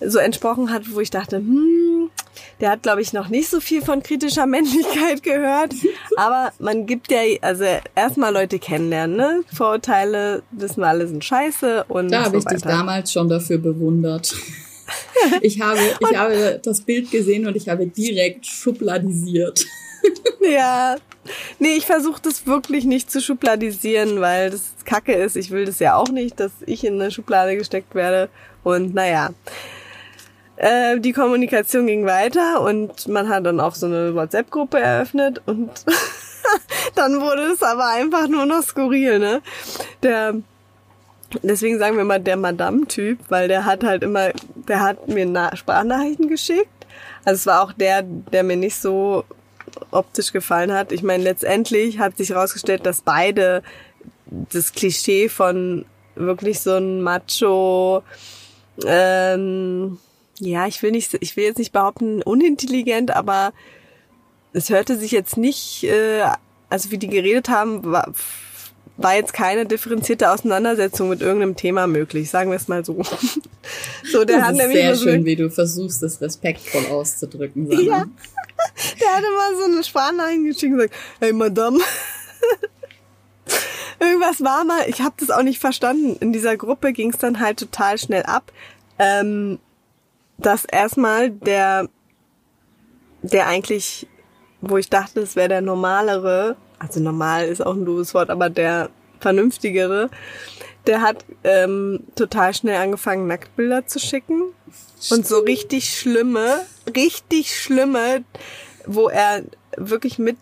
so entsprochen hat, wo ich dachte, hm, der hat, glaube ich, noch nicht so viel von kritischer Männlichkeit gehört. Aber man gibt ja, also erstmal Leute kennenlernen, ne? Vorurteile, wissen wir alle, sind scheiße und Da habe so ich dich weiter. damals schon dafür bewundert. Ich habe, ich habe das Bild gesehen und ich habe direkt schubladisiert. Ja. Nee, ich versuche das wirklich nicht zu schubladisieren, weil das Kacke ist. Ich will das ja auch nicht, dass ich in eine Schublade gesteckt werde. Und naja. Äh, die Kommunikation ging weiter und man hat dann auch so eine WhatsApp-Gruppe eröffnet und dann wurde es aber einfach nur noch skurril, ne? Der, deswegen sagen wir mal der Madame-Typ, weil der hat halt immer, der hat mir Na Sprachnachrichten geschickt. Also es war auch der, der mir nicht so optisch gefallen hat. Ich meine, letztendlich hat sich herausgestellt, dass beide das Klischee von wirklich so ein Macho, ähm, ja, ich will nicht, ich will jetzt nicht behaupten unintelligent, aber es hörte sich jetzt nicht, äh, also wie die geredet haben, war, war jetzt keine differenzierte Auseinandersetzung mit irgendeinem Thema möglich, sagen wir es mal so. so, der das hat ist nämlich sehr schön, wie du versuchst, das respektvoll auszudrücken. Sanna. Ja. Der hatte mal so eine Sprachnachricht geschickt und gesagt, hey Madame. Irgendwas war mal, ich habe das auch nicht verstanden. In dieser Gruppe ging es dann halt total schnell ab, ähm, dass erstmal der, der eigentlich, wo ich dachte, es wäre der normalere, also normal ist auch ein doofes Wort, aber der vernünftigere, der hat ähm, total schnell angefangen, Nacktbilder zu schicken. Und so richtig schlimme, richtig schlimme, wo er wirklich mit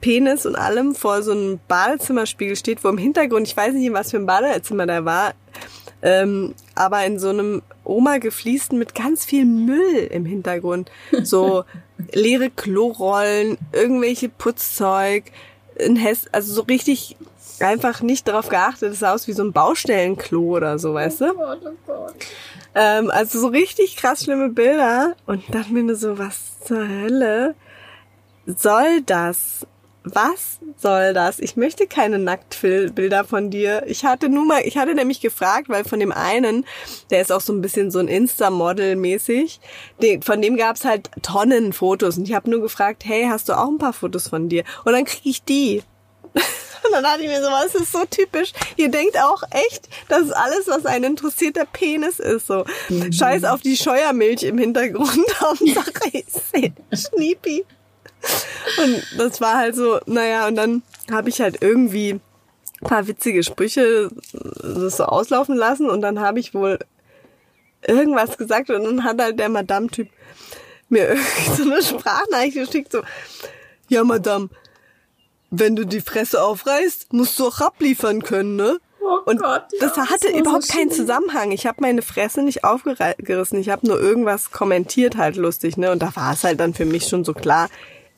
Penis und allem vor so einem Badezimmerspiegel steht, wo im Hintergrund, ich weiß nicht, in was für ein Badezimmer der war, ähm, aber in so einem Oma gefliesten mit ganz viel Müll im Hintergrund. So leere Klorollen, irgendwelche Putzzeug, ein Hess, also so richtig einfach nicht darauf geachtet. Es sah aus wie so ein Baustellenklo oder so, weißt du? Oh Gott, oh Gott. Ähm, also so richtig krass schlimme Bilder. Und dachte mir nur so, was zur Hölle soll das? was soll das? Ich möchte keine Nacktbilder von dir. Ich hatte nur mal, ich hatte nämlich gefragt, weil von dem einen, der ist auch so ein bisschen so ein Insta-Model mäßig, von dem gab's halt Tonnen Fotos und ich habe nur gefragt, hey, hast du auch ein paar Fotos von dir? Und dann krieg ich die. Und dann dachte ich mir so, was ist so typisch. Ihr denkt auch echt, dass alles, was einen interessiert, der Penis ist. So. Mhm. Scheiß auf die Scheuermilch im Hintergrund. Hauptsache ich sehe Schniepi. Und das war halt so, naja, und dann habe ich halt irgendwie ein paar witzige Sprüche das so auslaufen lassen und dann habe ich wohl irgendwas gesagt und dann hat halt der Madame-Typ mir irgendwie so eine Sprachnachricht geschickt, so, ja, Madame, wenn du die Fresse aufreißt, musst du auch abliefern können, ne? Oh und Gott, ja, das hatte das überhaupt so keinen Zusammenhang. Ich habe meine Fresse nicht aufgerissen. Ich habe nur irgendwas kommentiert, halt lustig, ne? Und da war es halt dann für mich schon so klar,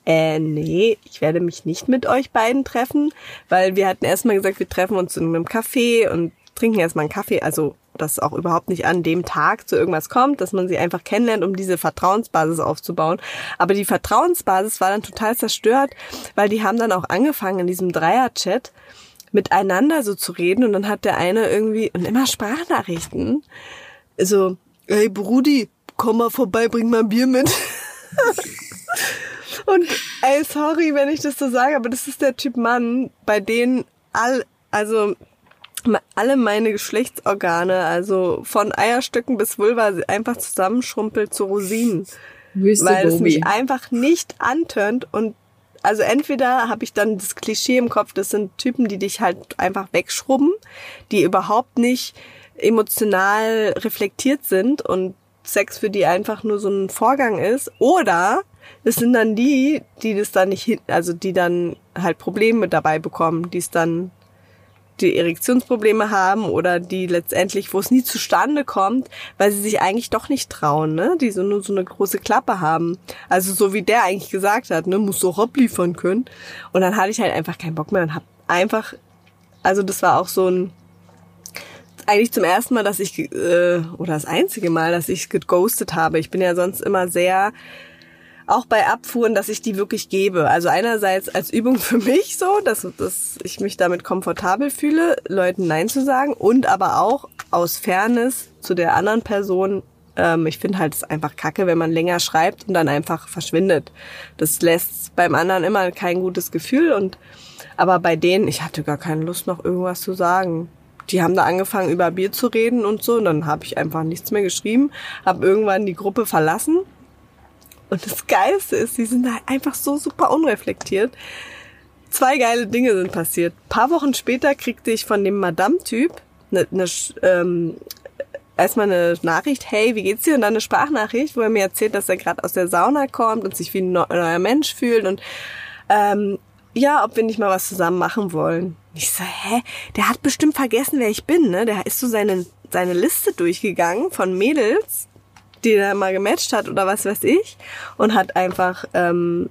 äh, nee, ich werde mich nicht mit euch beiden treffen, weil wir hatten erstmal gesagt, wir treffen uns in einem Café und trinken erstmal einen Kaffee, also dass auch überhaupt nicht an dem Tag zu irgendwas kommt, dass man sie einfach kennenlernt, um diese Vertrauensbasis aufzubauen. Aber die Vertrauensbasis war dann total zerstört, weil die haben dann auch angefangen in diesem Dreier-Chat miteinander so zu reden und dann hat der eine irgendwie und immer Sprachnachrichten so, hey Brudi, komm mal vorbei, bring mal ein Bier mit. Und ey, sorry, wenn ich das so sage, aber das ist der Typ Mann, bei denen all, also alle meine Geschlechtsorgane, also von Eierstöcken bis Vulva, einfach zusammenschrumpelt zu Rosinen. Wüste weil Bobby. es mich einfach nicht antörnt und also entweder habe ich dann das Klischee im Kopf, das sind Typen, die dich halt einfach wegschrubben, die überhaupt nicht emotional reflektiert sind und Sex für die einfach nur so ein Vorgang ist. Oder es sind dann die, die das dann nicht, also die dann halt Probleme dabei bekommen, die es dann die Erektionsprobleme haben oder die letztendlich, wo es nie zustande kommt, weil sie sich eigentlich doch nicht trauen, ne? Die so nur so eine große Klappe haben. Also so wie der eigentlich gesagt hat, ne, muss doch abliefern können. Und dann hatte ich halt einfach keinen Bock mehr und hab einfach, also das war auch so ein, eigentlich zum ersten Mal, dass ich, äh, oder das einzige Mal, dass ich geghostet habe. Ich bin ja sonst immer sehr auch bei Abfuhren, dass ich die wirklich gebe. Also einerseits als Übung für mich so, dass, dass ich mich damit komfortabel fühle, Leuten Nein zu sagen und aber auch aus Fairness zu der anderen Person. Ähm, ich finde halt es einfach kacke, wenn man länger schreibt und dann einfach verschwindet. Das lässt beim anderen immer kein gutes Gefühl und aber bei denen, ich hatte gar keine Lust noch irgendwas zu sagen die haben da angefangen über Bier zu reden und so und dann habe ich einfach nichts mehr geschrieben, habe irgendwann die Gruppe verlassen und das Geilste ist, sie sind halt einfach so super unreflektiert. Zwei geile Dinge sind passiert. Ein paar Wochen später kriegte ich von dem Madame-Typ eine, eine, ähm, erstmal eine Nachricht, hey, wie geht's dir? Und dann eine Sprachnachricht, wo er mir erzählt, dass er gerade aus der Sauna kommt und sich wie ein neuer Mensch fühlt und ähm, ja, ob wir nicht mal was zusammen machen wollen. Ich so, hä? Der hat bestimmt vergessen, wer ich bin, ne? Der ist so seine, seine Liste durchgegangen von Mädels, die da mal gematcht hat oder was weiß ich und hat einfach ähm,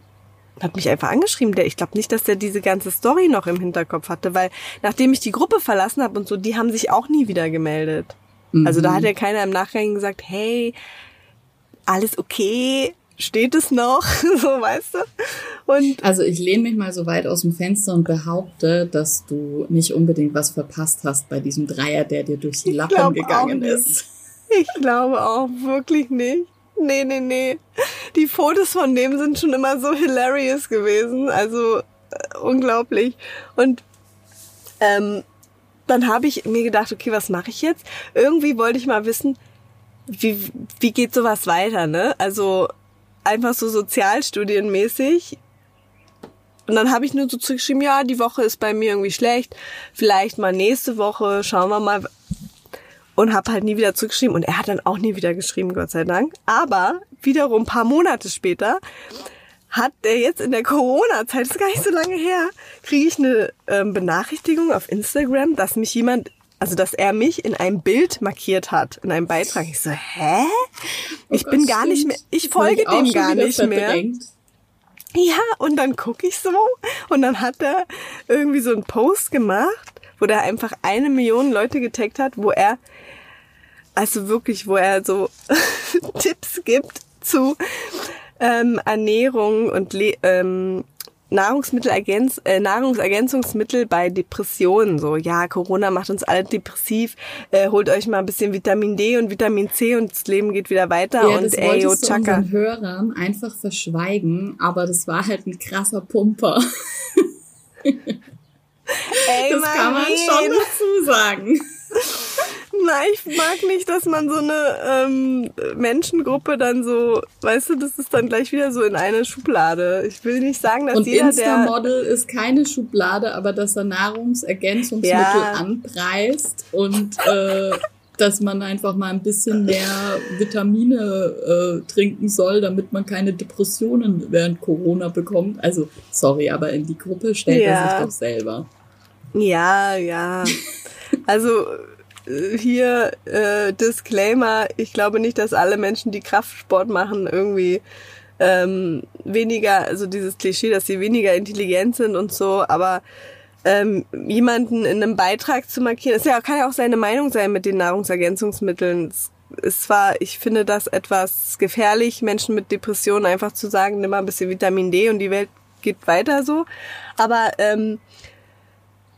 hat mich einfach angeschrieben. Der, ich glaube nicht, dass der diese ganze Story noch im Hinterkopf hatte, weil nachdem ich die Gruppe verlassen habe und so, die haben sich auch nie wieder gemeldet. Mhm. Also da hat ja keiner im Nachgang gesagt, hey, alles okay, steht es noch, so weißt du. Und also ich lehne mich mal so weit aus dem Fenster und behaupte, dass du nicht unbedingt was verpasst hast bei diesem Dreier, der dir durch die Lappen gegangen ist. Ich glaube auch wirklich nicht. Nee, nee, nee. Die Fotos von dem sind schon immer so hilarious gewesen. Also äh, unglaublich. Und ähm, dann habe ich mir gedacht, okay, was mache ich jetzt? Irgendwie wollte ich mal wissen, wie, wie geht sowas weiter, ne? Also einfach so sozialstudienmäßig. Und dann habe ich nur so zurückgeschrieben, ja, die Woche ist bei mir irgendwie schlecht. Vielleicht mal nächste Woche, schauen wir mal, und habe halt nie wieder zurückgeschrieben und er hat dann auch nie wieder geschrieben, Gott sei Dank. Aber wiederum ein paar Monate später hat er jetzt in der Corona-Zeit, das ist gar nicht so lange her, kriege ich eine ähm, Benachrichtigung auf Instagram, dass mich jemand, also dass er mich in einem Bild markiert hat, in einem Beitrag. Ich so, hä? Ich oh bin gar nicht mehr, ich folge dem gar nicht mehr. Ja, und dann gucke ich so und dann hat er irgendwie so einen Post gemacht wo der einfach eine Million Leute getaggt hat, wo er, also wirklich, wo er so Tipps gibt zu ähm, Ernährung und Le ähm, Nahrungsmittelergänz äh, Nahrungsergänzungsmittel bei Depressionen. So, ja, Corona macht uns alle depressiv. Äh, holt euch mal ein bisschen Vitamin D und Vitamin C und das Leben geht wieder weiter. Ja, und das ey, du Chaka. unseren Hörern einfach verschweigen, aber das war halt ein krasser Pumper. Ey, Das kann man schon dazu sagen. Nein, ich mag nicht, dass man so eine ähm, Menschengruppe dann so, weißt du, das ist dann gleich wieder so in eine Schublade. Ich will nicht sagen, dass Und jeder, der Insta-Model ist keine Schublade, aber dass er Nahrungsergänzungsmittel Ja. anpreist und äh, dass man einfach mal ein bisschen mehr Vitamine äh, trinken soll, damit man keine Depressionen während Corona bekommt. Also, sorry, aber in die Gruppe stellt er Ja. sich doch selber. Ja, ja. Also hier äh, Disclaimer, ich glaube nicht, dass alle Menschen, die Kraftsport machen, irgendwie ähm, weniger, also dieses Klischee, dass sie weniger intelligent sind und so, aber ähm, jemanden in einem Beitrag zu markieren, ist ja kann ja auch seine Meinung sein mit den Nahrungsergänzungsmitteln. Es ist zwar, ich finde das etwas gefährlich, Menschen mit Depressionen einfach zu sagen, nimm mal ein bisschen Vitamin D und die Welt geht weiter so, aber ähm,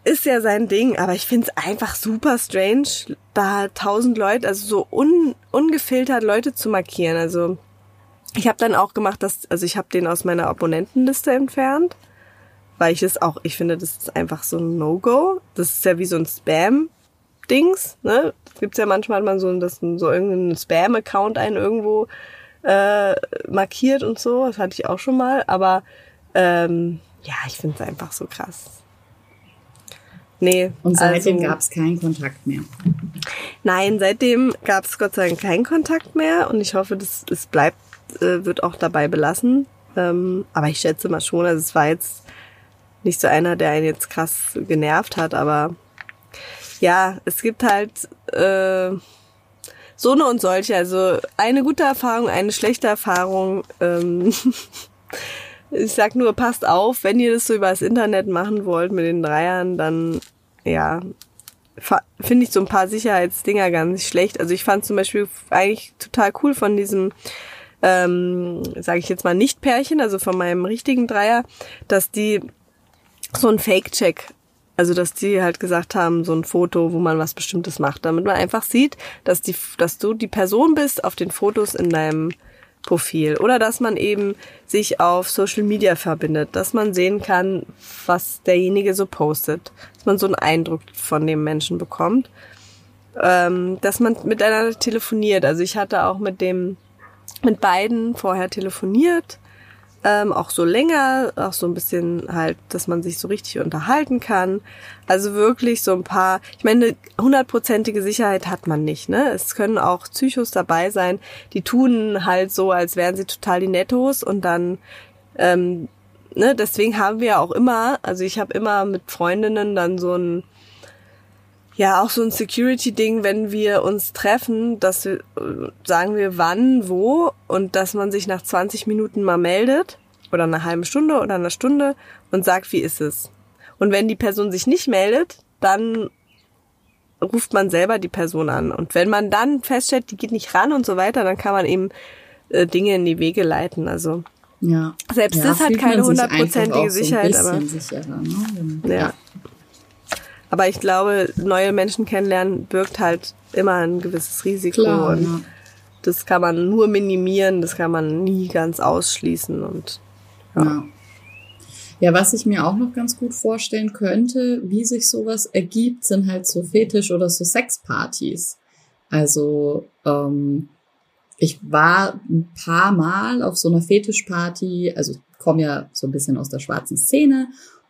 ist ja sein Ding, aber ich find's einfach super strange, da tausend Leute, also so un, ungefiltert Leute zu markieren. Also ich habe dann auch gemacht, dass, also ich habe den aus meiner Abonnentenliste entfernt, weil ich es auch, ich finde, das ist einfach so ein No-Go. Das ist ja wie so ein Spam-Dings, ne? Das gibt's ja manchmal, hat man so, dass so irgendein Spam-Account einen irgendwo äh, markiert und so. Das hatte ich auch schon mal, aber ähm, ja, ich finde es einfach so krass. Nee. Und seitdem also, gab es keinen Kontakt mehr. Nein, seitdem gab es Gott sei Dank keinen Kontakt mehr und ich hoffe, das es bleibt, äh, wird auch dabei belassen. Ähm, aber ich schätze mal schon, also es war jetzt nicht so einer, der einen jetzt krass genervt hat, aber ja, es gibt halt äh, so eine und solche. Also eine gute Erfahrung, eine schlechte Erfahrung. Ähm, ich sag nur, passt auf, wenn ihr das so über das Internet machen wollt mit den Dreiern, dann ja, finde ich so ein paar Sicherheitsdinger gar nicht schlecht. Also ich fand zum Beispiel eigentlich total cool von diesem, ähm, sage ich jetzt mal Nicht-Pärchen, also von meinem richtigen Dreier, dass die so ein Fake-Check, also dass die halt gesagt haben, so ein Foto, wo man was Bestimmtes macht, damit man einfach sieht, dass die, dass du die Person bist auf den Fotos in deinem Profil. Oder dass man eben sich auf Social Media verbindet, dass man sehen kann, was derjenige so postet, dass man so einen Eindruck von dem Menschen bekommt, ähm, dass man miteinander telefoniert. Also ich hatte auch mit dem, mit beiden vorher telefoniert, ähm, auch so länger, auch so ein bisschen halt, dass man sich so richtig unterhalten kann. Also wirklich so ein paar, ich meine, hundertprozentige Sicherheit hat man nicht, ne? Es können auch Psychos dabei sein, die tun halt so, als wären sie total die Nettos und dann, ähm, ne, deswegen haben wir auch immer, also ich habe immer mit Freundinnen dann so ein, ja, auch so ein Security-Ding, wenn wir uns treffen, dass wir, äh, sagen wir wann, wo und dass man sich nach 20 Minuten mal meldet oder einer halben Stunde oder einer Stunde und sagt, wie ist es. Und wenn die Person sich nicht meldet, dann ruft man selber die Person an. Und wenn man dann feststellt, die geht nicht ran und so weiter, dann kann man eben äh, Dinge in die Wege leiten. Also Ja. Selbst ja, das hat keine hundertprozentige so Sicherheit, aber- sicherer, ne? Wenn- ja. Aber ich glaube, neue Menschen kennenlernen birgt halt immer ein gewisses Risiko. Klar, und ja. das kann man nur minimieren, das kann man nie ganz ausschließen. Und Ja. Ja, was ich mir auch noch ganz gut vorstellen könnte, wie sich sowas ergibt, sind halt so Fetisch- oder so Sexpartys. Also ähm, ich war ein paar Mal auf so einer Fetischparty, also ich komme ja so ein bisschen aus der schwarzen Szene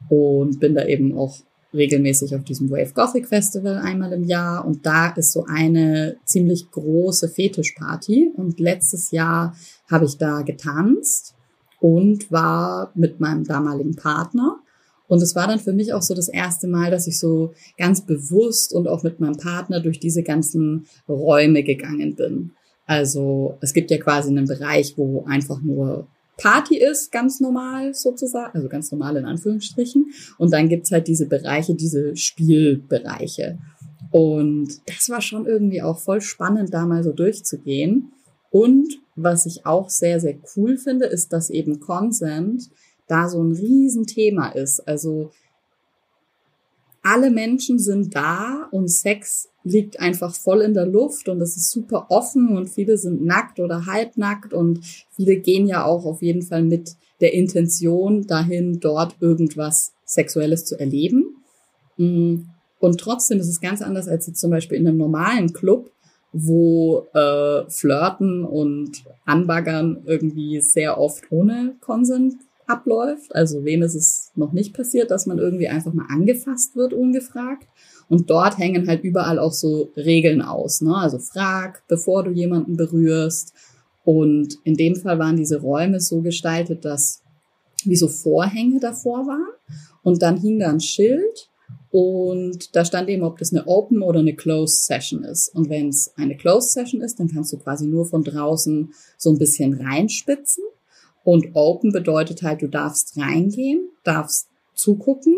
und bin da eben auch regelmäßig auf diesem Wave Gothic Festival einmal im Jahr und da ist so eine ziemlich große Fetischparty und letztes Jahr habe ich da getanzt und war mit meinem damaligen Partner. Und es war dann für mich auch so das erste Mal, dass ich so ganz bewusst und auch mit meinem Partner durch diese ganzen Räume gegangen bin. Also es gibt ja quasi einen Bereich, wo einfach nur Party ist, ganz normal sozusagen, also ganz normal in Anführungsstrichen. Und dann gibt's halt diese Bereiche, diese Spielbereiche. Und das war schon irgendwie auch voll spannend, da mal so durchzugehen. Und was ich auch sehr, sehr cool finde, ist, dass eben Consent da so ein Riesenthema ist. Also alle Menschen sind da und Sex liegt einfach voll in der Luft und es ist super offen und viele sind nackt oder halbnackt und viele gehen ja auch auf jeden Fall mit der Intention dahin, dort irgendwas Sexuelles zu erleben. Mm, und trotzdem ist es ganz anders als jetzt zum Beispiel in einem normalen Club, wo äh, Flirten und Anbaggern irgendwie sehr oft ohne Konsent abläuft. Also wem ist es noch nicht passiert, dass man irgendwie einfach mal angefasst wird, ungefragt. Und dort hängen halt überall auch so Regeln aus. Ne? Also frag, bevor du jemanden berührst. Und in dem Fall waren diese Räume so gestaltet, dass wie so Vorhänge davor waren. Und dann hing da ein Schild und da stand eben, ob das eine Open oder eine Closed Session ist. Und wenn es eine Closed Session ist, dann kannst du quasi nur von draußen so ein bisschen reinspitzen. Und Open bedeutet halt, du darfst reingehen, darfst zugucken.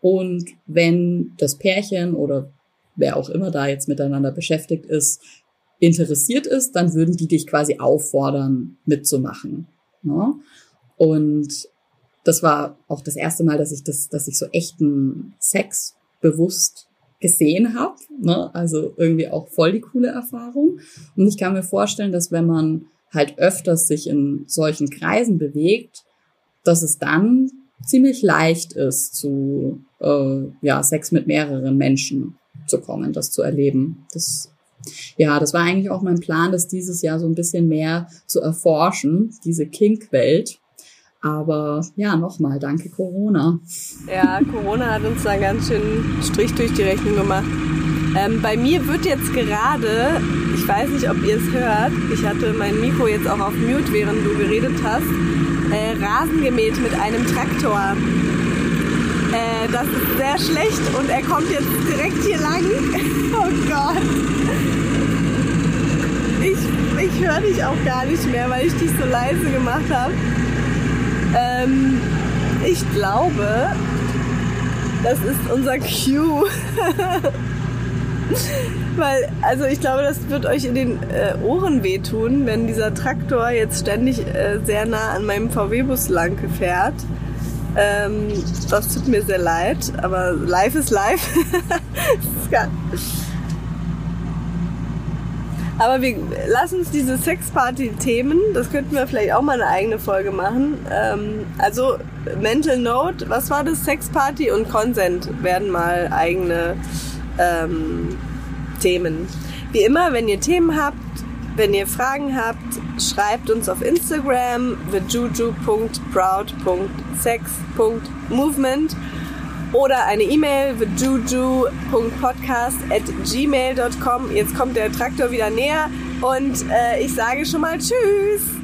Und wenn das Pärchen oder wer auch immer da jetzt miteinander beschäftigt ist, interessiert ist, dann würden die dich quasi auffordern, mitzumachen. Ne? Und das war auch das erste Mal, dass ich das, dass ich so echten Sex bewusst gesehen habe. Ne? Also irgendwie auch voll die coole Erfahrung. Und ich kann mir vorstellen, dass wenn man halt öfters sich in solchen Kreisen bewegt, dass es dann ziemlich leicht ist, zu äh, ja, Sex mit mehreren Menschen zu kommen, das zu erleben. Das, ja, das war eigentlich auch mein Plan, das dieses Jahr so ein bisschen mehr zu erforschen, diese Kink-Welt. Aber ja, nochmal, danke Corona. Ja, Corona hat uns da ganz schön Strich durch die Rechnung gemacht. Ähm, bei mir wird jetzt gerade, ich weiß nicht, ob ihr es hört, ich hatte mein Mikro jetzt auch auf Mute, während du geredet hast, äh, Rasen gemäht mit einem Traktor. Äh, das ist sehr schlecht und er kommt jetzt direkt hier lang. oh Gott. Ich, ich höre dich auch gar nicht mehr, weil ich dich so leise gemacht habe. Ähm, ich glaube, das ist unser Cue. Weil, also ich glaube, das wird euch in den äh, Ohren wehtun, wenn dieser Traktor jetzt ständig äh, sehr nah an meinem VW-Bus lang fährt. Ähm, das tut mir sehr leid, aber live ist live. Aber wir lassen uns diese Sexparty-Themen, das könnten wir vielleicht auch mal eine eigene Folge machen. Ähm, also Mental Note, was war das? Sexparty und Consent werden mal eigene ähm, Themen. Wie immer, wenn ihr Themen habt, wenn ihr Fragen habt, schreibt uns auf Instagram thejuju.proud.sex.movement oder eine E-Mail juju.podcast at gmail.com. Jetzt kommt der Traktor wieder näher und äh, ich sage schon mal Tschüss.